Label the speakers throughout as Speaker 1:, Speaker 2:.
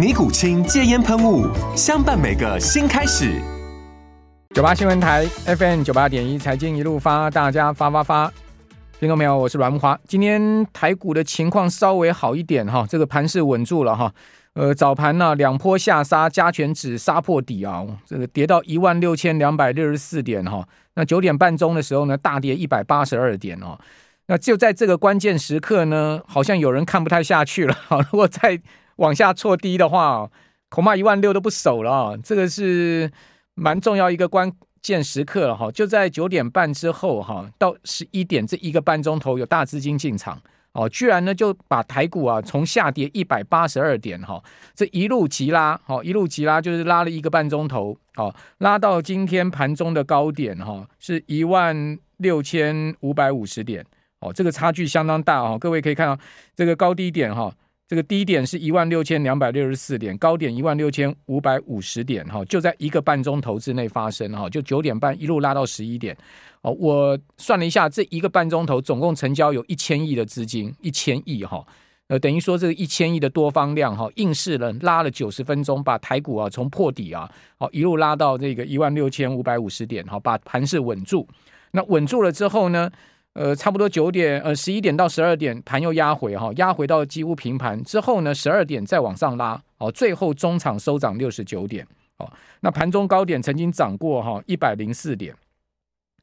Speaker 1: 尼古清戒烟喷雾，相伴每个新开始。
Speaker 2: 九八新闻台 FM 九八点一，财经一路发，大家发发发。听众朋友，我是阮木华。今天台股的情况稍微好一点哈，这个盘势稳住了哈。呃，早盘呢两波下杀，加权指杀破底啊，这个跌到一万六千两百六十四点哈。那九点半钟的时候呢，大跌一百八十二点哦。那就在这个关键时刻呢，好像有人看不太下去了哈。如果在往下挫低的话，恐怕一万六都不守了！这个是蛮重要一个关键时刻了哈。就在九点半之后哈，到十一点这一个半钟头有大资金进场哦，居然呢就把台股啊从下跌一百八十二点哈，这一路急拉，好一路急拉就是拉了一个半钟头，哦拉到今天盘中的高点哈，是一万六千五百五十点哦，这个差距相当大哦。各位可以看到这个高低点哈。这个低点是一万六千两百六十四点，高点一万六千五百五十点，哈，就在一个半钟头之内发生，哈，就九点半一路拉到十一点，哦，我算了一下，这一个半钟头总共成交有一千亿的资金，一千亿，哈，呃，等于说这个一千亿的多方量，哈，硬是了拉了九十分钟，把台股啊从破底啊，好一路拉到这个一万六千五百五十点，哈，把盘势稳住。那稳住了之后呢？呃，差不多九点，呃，十一点到十二点，盘又压回哈，压回到几乎平盘之后呢，十二点再往上拉，哦，最后中场收涨六十九点，哦，那盘中高点曾经涨过哈一百零四点，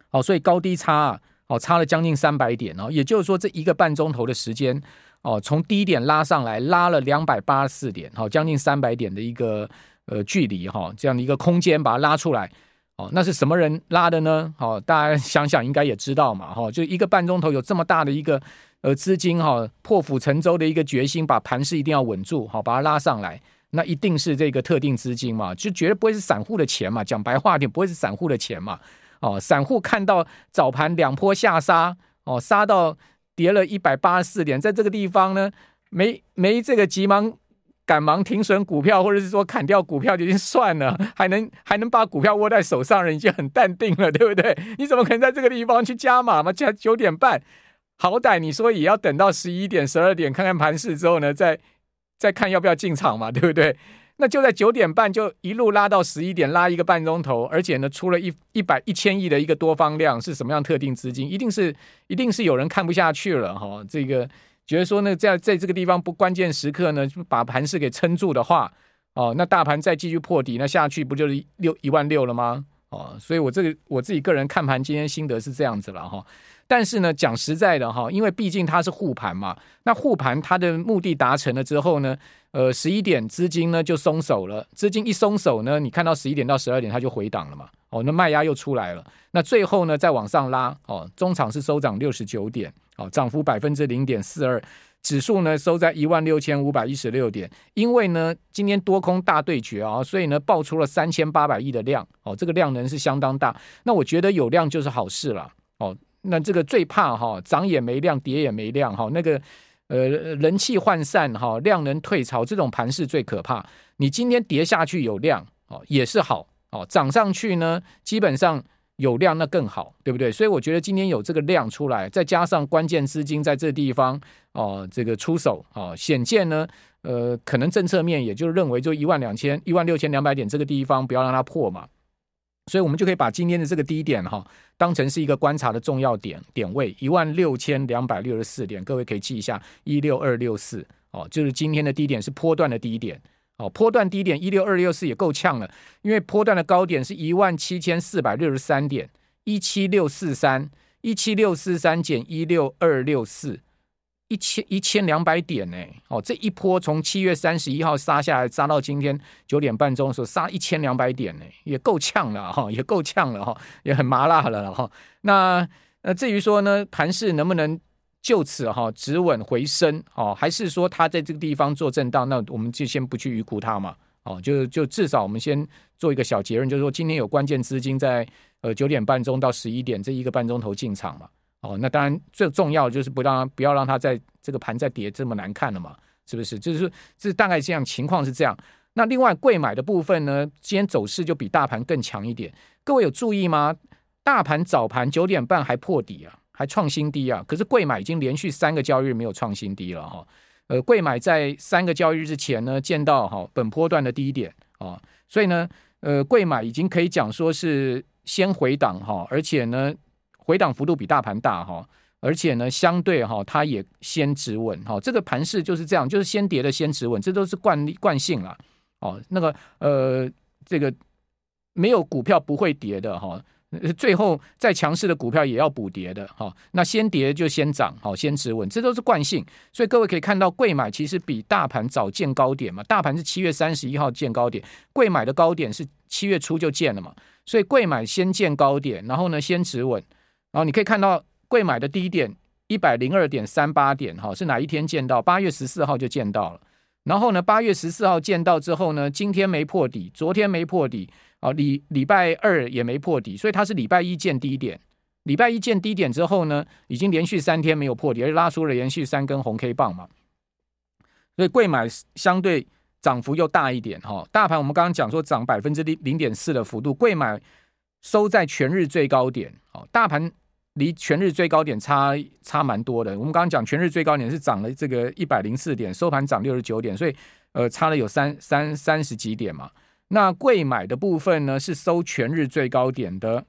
Speaker 2: 好，所以高低差啊，哦，差了将近三百点哦，也就是说这一个半钟头的时间，哦，从低点拉上来，拉了两百八十四点，好，将近三百点的一个呃距离哈，这样的一个空间把它拉出来。哦，那是什么人拉的呢？好，大家想想应该也知道嘛，哈，就一个半钟头有这么大的一个呃资金哈，破釜沉舟的一个决心，把盘势一定要稳住，好，把它拉上来，那一定是这个特定资金嘛，就绝对不会是散户的钱嘛，讲白话点，不会是散户的钱嘛，哦，散户看到早盘两波下杀，哦，杀到跌了一百八十四点，在这个地方呢，没没这个急忙。赶忙停损股票，或者是说砍掉股票就已经算了，还能还能把股票握在手上，人已经很淡定了，对不对？你怎么可能在这个地方去加码嘛？加九点半，好歹你说也要等到十一点、十二点看看盘势之后呢，再再看要不要进场嘛，对不对？那就在九点半就一路拉到十一点，拉一个半钟头，而且呢，出了一一百一千亿的一个多方量，是什么样特定资金？一定是一定是有人看不下去了哈，这个。觉得说那，在在这个地方不关键时刻呢，把盘势给撑住的话，哦，那大盘再继续破底，那下去不就是六一万六了吗？哦，所以我这个我自己个人看盘今天心得是这样子了哈。但是呢，讲实在的哈，因为毕竟它是护盘嘛，那护盘它的目的达成了之后呢，呃，十一点资金呢就松手了，资金一松手呢，你看到十一点到十二点它就回档了嘛，哦，那卖压又出来了，那最后呢再往上拉，哦，中场是收涨六十九点。哦，涨幅百分之零点四二，指数呢收在一万六千五百一十六点。因为呢，今天多空大对决啊，所以呢，爆出了三千八百亿的量。哦，这个量能是相当大。那我觉得有量就是好事了。哦，那这个最怕哈，涨也没量，跌也没量。哈，那个呃，人气涣散哈，量能退潮，这种盘势最可怕。你今天跌下去有量，哦，也是好。哦，涨上去呢，基本上。有量那更好，对不对？所以我觉得今天有这个量出来，再加上关键资金在这地方哦、这个出手哦，显见呢，呃，可能政策面也就认为就一万两千、一万六千两百点这个地方不要让它破嘛，所以我们就可以把今天的这个低点哈、当成是一个观察的重要点点位，一万六千两百六十四点，各位可以记一下，一六二六四哦，就是今天的低点是波段的低点哦，波段低点一六二六四也够呛了，因为波段的高点是一万七千四百六十三点，一七六四三，一七六四三减一六二六四，一千一千两百点呢。哦，这一波从七月三十一号杀下来，杀到今天九点半钟的时候，杀一千两百点呢，也够呛了哈，也够呛了哈，也很麻辣了哈。那那至于说呢，盘势能不能？就此哈止稳回升哦，还是说它在这个地方做震荡？那我们就先不去预估它嘛，哦，就就至少我们先做一个小结论，就是说今天有关键资金在呃九点半钟到十一点这一个半钟头进场嘛，哦，那当然最重要就是不让不要让它在这个盘再跌这么难看了嘛，是不是？就是这大概这样情况是这样。那另外贵买的部分呢，今天走势就比大盘更强一点，各位有注意吗？大盘早盘九点半还破底啊。还创新低啊！可是贵买已经连续三个交易日没有创新低了哈。呃，贵买在三个交易日之前呢，见到哈本波段的低点啊，所以呢，呃，贵买已经可以讲说是先回档哈，而且呢，回档幅度比大盘大哈，而且呢，相对哈，它也先止稳哈。这个盘势就是这样，就是先跌的先止稳，这都是惯例惯性了哦。那个呃，这个没有股票不会跌的哈。最后再强势的股票也要补跌的哈，那先跌就先涨，好先止稳，这都是惯性。所以各位可以看到，贵买其实比大盘早见高点嘛，大盘是七月三十一号见高点，贵买的高点是七月初就见了嘛，所以贵买先见高点，然后呢先止稳，然后你可以看到贵买的低点一百零二点三八点哈，是哪一天见到？八月十四号就见到了，然后呢八月十四号见到之后呢，今天没破底，昨天没破底。哦，礼礼拜二也没破底，所以它是礼拜一见低点。礼拜一见低点之后呢，已经连续三天没有破底，而拉出了连续三根红 K 棒嘛。所以贵买相对涨幅又大一点哈。大盘我们刚刚讲说涨百分之零零点四的幅度，贵买收在全日最高点。哦，大盘离全日最高点差差蛮多的。我们刚刚讲全日最高点是涨了这个一百零四点，收盘涨六十九点，所以呃差了有三三三十几点嘛。那贵买的部分呢，是收全日最高点的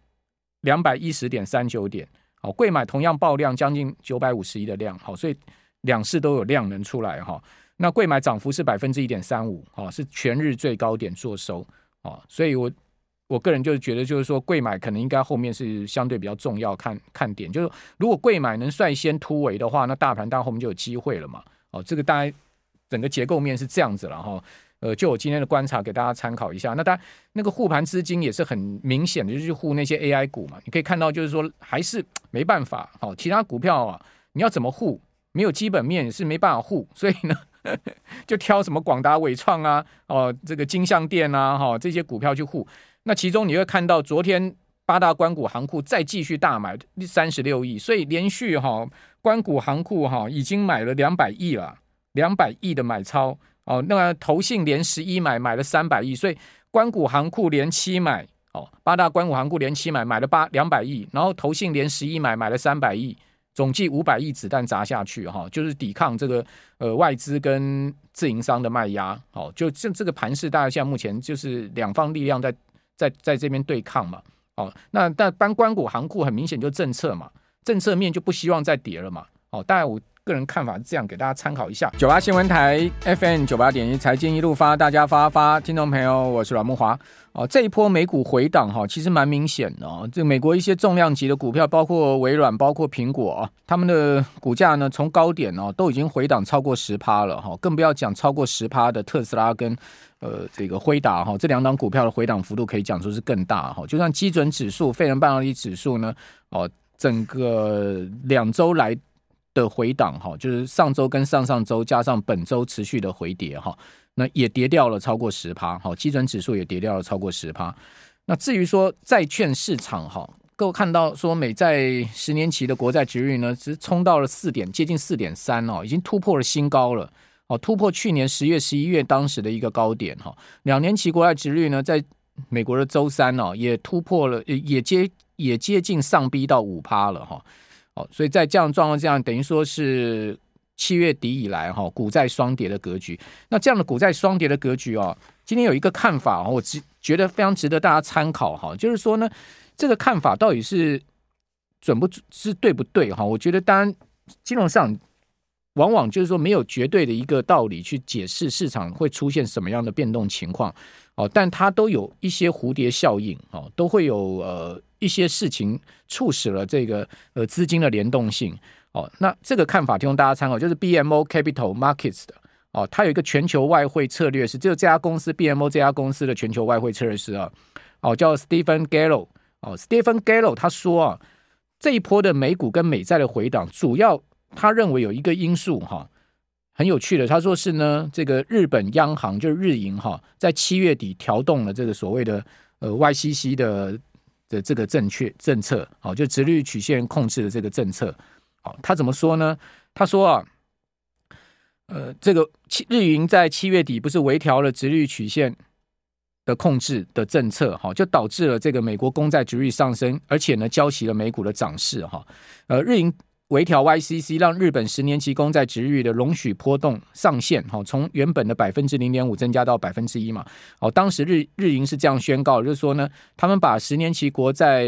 Speaker 2: 两百一十点三九点，好，贵买同样爆量将近九百五十亿的量，好，所以两市都有量能出来哈。那贵买涨幅是百分之一点三五，好，是全日最高点做收，啊，所以我我个人就是觉得，就是说贵买可能应该后面是相对比较重要看看点，就是如果贵买能率先突围的话，那大盘当然后面就有机会了嘛，哦，这个大概整个结构面是这样子了哈。呃，就我今天的观察，给大家参考一下。那当然，那个护盘资金也是很明显的，就是护那些 AI 股嘛。你可以看到，就是说还是没办法。好，其他股票啊，你要怎么护？没有基本面是没办法护。所以呢，就挑什么广达、伟创啊，哦，这个金像电啊，哈，这些股票去护。那其中你会看到，昨天八大关股行库再继续大买三十六亿，所以连续哈，关股行库哈已经买了两百亿了，两百亿的买超。哦，那个投信连十一买买了三百亿，所以官股行库连七买，哦，八大官股行库连七买买了八两百亿，然后投信连十一买买了三百亿，总计五百亿子弹砸下去，哈、哦，就是抵抗这个呃外资跟自营商的卖压，哦，就这这个盘势，大家现在目前就是两方力量在在在这边对抗嘛，哦，那但搬官股行库很明显就政策嘛，政策面就不希望再跌了嘛，哦，大概我。个人看法是这样，给大家参考一下。九八新闻台 FM 九八点一财经一路发，大家发发，听众朋友，我是阮慕驊。哦，这一波美股回档哈，其实蛮明显的哦。这美国一些重量级的股票，包括微软、包括苹果，他们的股价呢，从高点哦都已经回档超过十趴了哈，更不要讲超过十趴的特斯拉跟呃这个辉达哈，这两档股票的回档幅度可以讲说是更大哈。就算基准指数、费城半导体指数呢，哦，整个两周来。的回档哈，就是上周跟上上周加上本周持续的回跌哈，那也跌掉了超过十趴，好，基准指数也跌掉了超过十趴。那至于说债券市场哈，各位看到说美债十年期的国债殖率呢，只冲到了四点，接近四点三哦，已经突破了新高了，哦，突破去年十月、十一月当时的一个高点哈。两年期国债殖率呢，在美国的周三哦，也突破了，也接也接近上逼到五趴了哈。所以在这样状况，这样等于说是七月底以来哈，股债双跌的格局。那这样的股债双跌的格局啊，今天有一个看法，我只觉得非常值得大家参考哈。就是说呢，这个看法到底是准不准，是对不对哈？我觉得当然金融上，往往就是说没有绝对的一个道理去解释市场会出现什么样的变动情况哦，但它都有一些蝴蝶效应哦，都会有呃一些事情促使了这个呃资金的联动性哦。那这个看法提供大家参考，就是 BMO Capital Markets 的哦，它有一个全球外汇策略师，只有这家公司 BMO 这家公司的全球外汇策略师啊，哦叫 Stephen Gallo 哦，Stephen Gallo 他说啊，这一波的美股跟美债的回档主要。他认为有一个因素哈，很有趣的，他说是呢，这个日本央行就是日银哈，在七月底调动了这个所谓的呃 YCC 的的这个正确政策，好，就直率曲线控制的这个政策，好，他怎么说呢？他说啊，呃，这个日银在七月底不是微调了直率曲线的控制的政策，哈，就导致了这个美国公债殖利率上升，而且呢，交齐了美股的涨势，哈，呃，日银。微调 YCC 让日本十年期公债殖利率的容许波动上限，哈，从原本的百分之零点五增加到百分之一嘛。哦，当时日日银是这样宣告，就是说呢，他们把十年期国债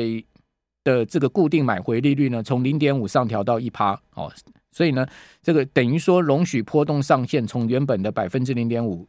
Speaker 2: 的这个固定买回利率呢，从零点五上调到一趴。哦，所以呢，这个等于说容许波动上限从原本的百分之零点五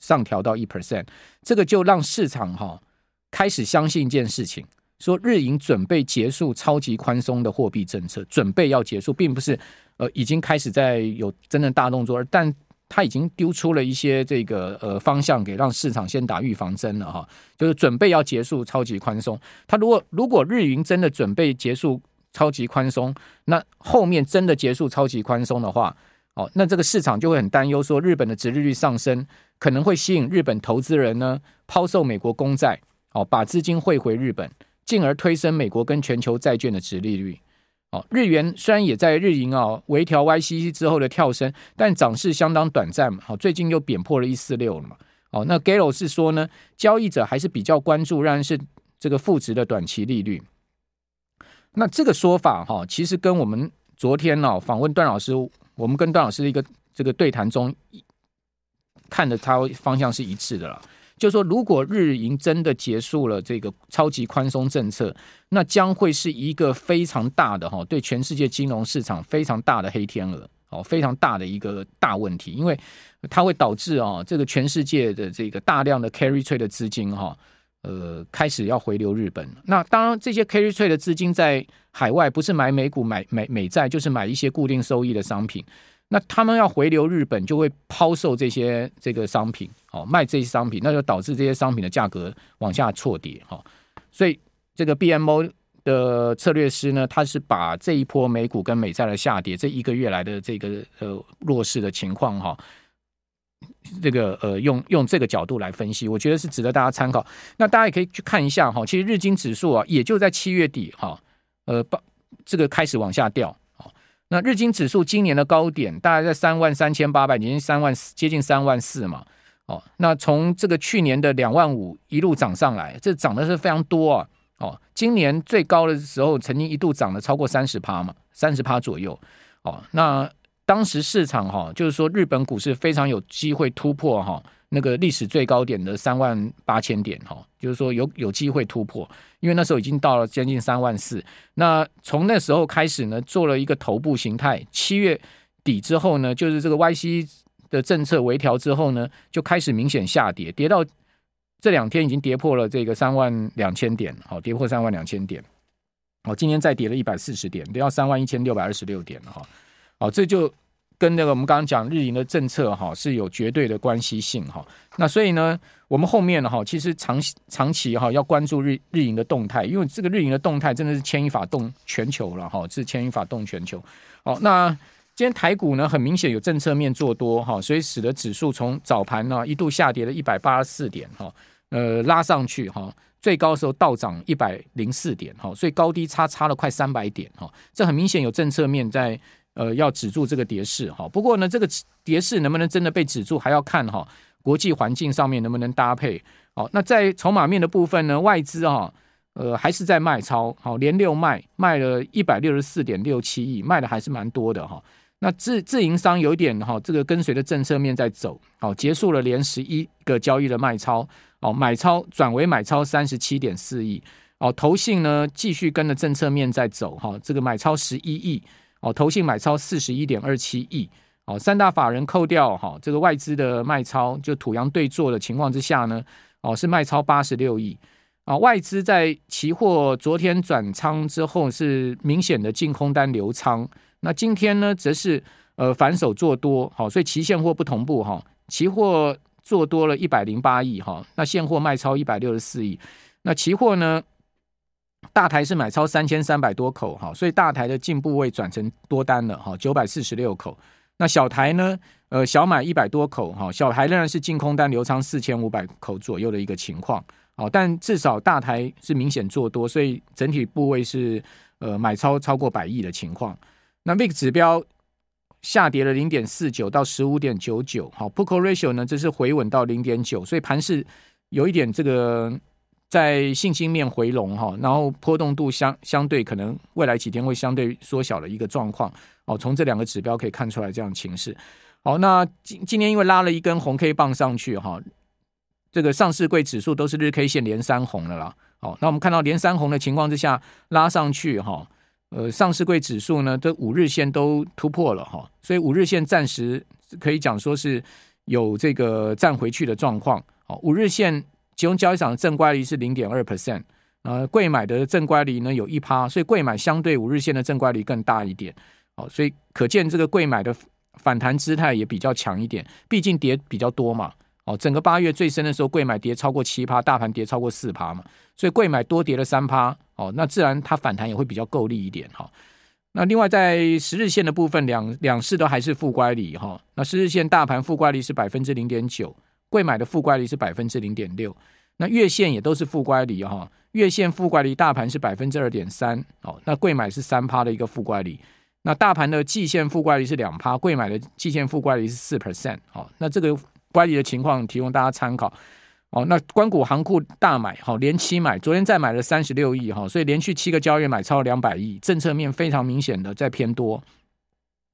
Speaker 2: 上调到一 percent，这个就让市场哈开始相信一件事情。说日银准备结束超级宽松的货币政策，准备要结束，并不是呃已经开始在有真正大动作，但他已经丢出了一些这个呃方向，给让市场先打预防针了哈，就是准备要结束超级宽松。他如果如果日银真的准备结束超级宽松，那后面真的结束超级宽松的话，哦，那这个市场就会很担忧，说日本的殖利率上升可能会吸引日本投资人呢抛售美国公债，哦，把资金汇回日本。进而推升美国跟全球债券的殖利率。哦，日元虽然也在日银啊微调 YCC 之后的跳升，但涨势相当短暂嘛。好，最近又贬破了一四六了嘛。哦，那 Gallo 是说呢，交易者还是比较关注，仍然是这个负值的短期利率。那这个说法哈，其实跟我们昨天呢访问段老师，我们跟段老师的一个这个对谈中看的他方向是一致的了。就说，如果日银真的结束了这个超级宽松政策，那将会是一个非常大的哈，对全世界金融市场非常大的黑天鹅哦，非常大的一个大问题，因为它会导致啊，这个全世界的这个大量的 carry trade 的资金哈，呃，开始要回流日本。那当然，这些 carry trade 的资金在海外不是买美股、买美美债，就是买一些固定收益的商品。那他们要回流日本，就会抛售这些这个商品，哦，卖这些商品，那就导致这些商品的价格往下挫跌，哈。所以这个 BMO 的策略师呢，他是把这一波美股跟美债的下跌，这一个月来的这个呃弱势的情况，哈，这个呃用用这个角度来分析，我觉得是值得大家参考。那大家也可以去看一下，哈，其实日经指数啊，也就在七月底，哈，呃，把这个开始往下掉。那日经指数今年的高点大概在三万三千八百，接近三万四，接近三万四嘛。哦，那从这个去年的两万五一路涨上来，这涨的是非常多啊。哦，今年最高的时候曾经一度涨了超过三十趴嘛，三十趴左右。哦，那当时市场哈，就是说日本股市非常有机会突破哈。那个历史最高点的三万八千点哈，就是说有有机会突破，因为那时候已经到了将近三万四。那从那时候开始呢，做了一个头部形态。七月底之后呢，就是这个 YC 的政策微调之后呢，就开始明显下跌，跌到这两天已经跌破了这个三万两千点，好，跌破三万两千点。好，今天再跌了一百四十点，跌到三万一千六百二十六点了哈。好，这就。跟那个我们刚刚讲日银的政策哈是有绝对的关系性哈，那所以呢，我们后面哈其实长长期哈要关注日日银的动态，因为这个日银的动态真的是牵一发动全球了哈，是牵一发动全球。好，那今天台股呢很明显有政策面做多哈，所以使得指数从早盘呢一度下跌了一百八十四点哈，呃拉上去哈，最高时候倒涨一百零四点哈，所以高低差差了快三百点哈，这很明显有政策面在。呃，要止住这个跌势哈。不过呢，这个跌势能不能真的被止住，还要看哈国际环境上面能不能搭配。好，那在筹码面的部分呢，外资哈呃还是在卖超，好连六卖，卖了一百六十四点六七亿，卖的还是蛮多的哈。那自自营商有点哈，这个跟随着政策面在走，好结束了连十一个交易的卖超，哦买超转为买超三十七点四亿，哦投信呢继续跟着政策面在走哈，这个买超十一亿。哦，投信买超四十一点二七亿，哦，三大法人扣掉哈、哦、这个外资的卖超，就土洋对做的情况之下呢，哦是卖超八十六亿啊，外资在期货昨天转仓之后是明显的净空单留仓，那今天呢则是呃反手做多，好、哦，所以期现货不同步哈、哦，期货做多了一百零八亿哈，那现货卖超一百六十四亿，那期货呢？大台是买超三千三百多口哈，所以大台的进部位转成多单了哈，九百四十六口。那小台呢？呃，小买一百多口哈，小台仍然是净空单留仓四千五百口左右的一个情况。好，但至少大台是明显做多，所以整体部位是呃买超超过百亿的情况。那 VIX 指标下跌了零点四九到十五点九九，好 p u c o ratio 呢这是回稳到零点九，所以盘势有一点这个。在信心面回笼哈，然后波动度相相对可能未来几天会相对缩小的一个状况哦，从这两个指标可以看出来这样情势。好，那今今天因为拉了一根红 K 棒上去哈，这个上市柜指数都是日 K 线连三红的啦。好，那我们看到连三红的情况之下拉上去哈，呃，上市柜指数呢这五日线都突破了哈，所以五日线暂时可以讲说是有这个站回去的状况。好，五日线。其中交易场的正乖离是零点二 percent，呃，贵买的正乖离呢有一趴，所以贵买相对五日线的正乖离更大一点，哦，所以可见这个贵买的反弹姿态也比较强一点，毕竟跌比较多嘛，哦，整个八月最深的时候贵买跌超过七趴，大盘跌超过四趴嘛，所以贵买多跌了三趴，哦，那自然它反弹也会比较够力一点哈。那另外在十日线的部分，两两市都还是负乖离哈，那十日线大盘负乖离是百分之零点九。柜买的负乖离是百分之零点六，那月线也都是负乖离哈，月线负乖离大盘是百分之二点三，哦，那柜买是三趴的一个负乖离，那大盘的季线负乖离是两趴，柜买的季线负乖离是四 percent，哦，那这个乖离的情况提供大家参考，哦，那官股行库大买，好，连七买，昨天再买了三十六亿哈，所以连续七个交易买超两百亿，政策面非常明显的在偏多。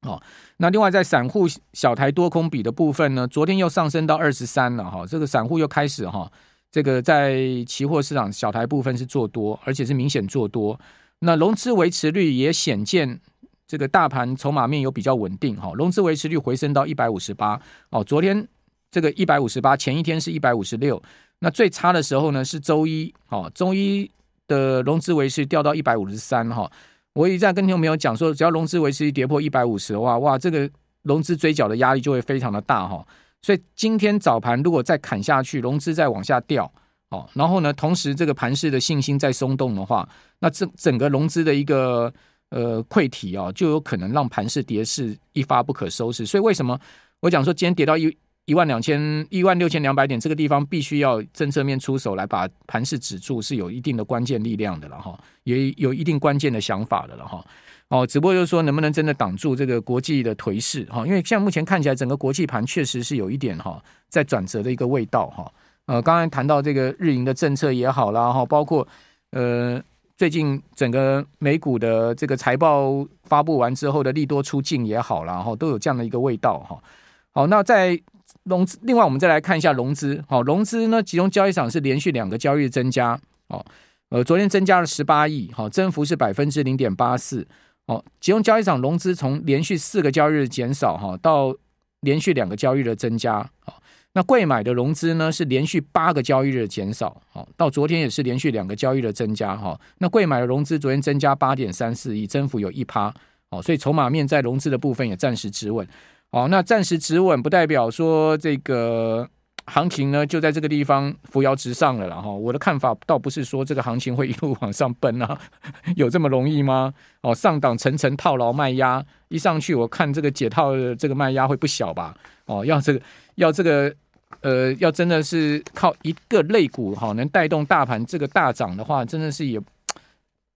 Speaker 2: 哦，那另外在散户小台多空比的部分呢，昨天又上升到二十三了哈，这个散户又开始哈，这个在期货市场小台部分是做多，而且是明显做多。那融资维持率也显见这个大盘筹码面有比较稳定哈，融资维持率回升到一百五十八哦，昨天这个一百五十八，前一天是一百五十六，那最差的时候呢是周一哦，周一的融资维持掉到一百五十三哈。我一再跟听众朋友讲说，只要融资维持跌破一百五十的话，哇，这个融资追缴的压力就会非常的大哈。所以今天早盘如果再砍下去，融资再往下掉，哦，然后呢，同时这个盘势的信心再松动的话，那整整个融资的一个呃溃体啊，就有可能让盘势跌势一发不可收拾。所以为什么我讲说今天跌到一？一万两千一万六千两百点，这个地方必须要政策面出手来把盘势止住，是有一定的关键力量的了哈，也有一定关键的想法的了哈。哦，只不过就是说，能不能真的挡住这个国际的颓势哈？因为像目前看起来，整个国际盘确实是有一点哈，在转折的一个味道哈。呃，刚才谈到这个日银的政策也好啦哈，包括呃最近整个美股的这个财报发布完之后的利多出尽也好啦哈，都有这样的一个味道哈。好，那在融资，另外我们再来看一下融资。好，融资呢，集中交易场是连续两个交易日增加。哦，呃，昨天增加了十八亿，好，增幅是百分之零点八四。哦，集中交易场融资从连续四个交易日减少哈，到连续两个交易日增加。好，那贵买的融资呢是连续八个交易日减少。哦，到昨天也是连续两个交易日增加。哈，那贵买的融资昨天增加八点三四亿，增幅有一趴。哦，所以筹码面在融资的部分也暂时止稳。哦，那暂时止稳不代表说这个行情呢就在这个地方扶摇直上了了哈。我的看法倒不是说这个行情会一路往上奔啊，有这么容易吗？哦，上档层层套牢卖压一上去，我看这个解套的这个卖压会不小吧？哦，要这个要这个呃，要真的是靠一个类股哈能带动大盘这个大涨的话，真的是也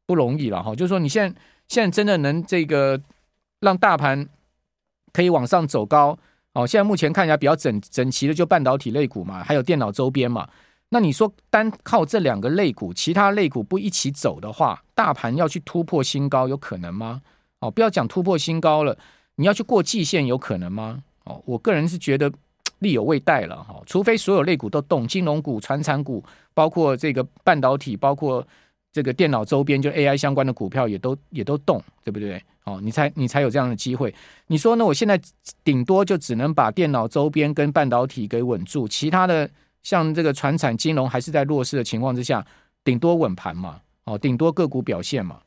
Speaker 2: 不容易了哈。就是说你现在现在真的能这个让大盘。可以往上走高，哦，现在目前看起来比较整整齐的就半导体类股嘛，还有电脑周边嘛。那你说单靠这两个类股，其他类股不一起走的话，大盘要去突破新高有可能吗？哦，不要讲突破新高了，你要去过季线有可能吗？哦，我个人是觉得力有未逮了哈，除非所有类股都动，金融股、传产股，包括这个半导体，包括这个电脑周边就 AI 相关的股票也都也都动，对不对？哦，你才你才有这样的机会。你说呢？我现在顶多就只能把电脑周边跟半导体给稳住，其他的像这个传产金融还是在弱势的情况之下，顶多稳盘嘛，哦，顶多个股表现嘛。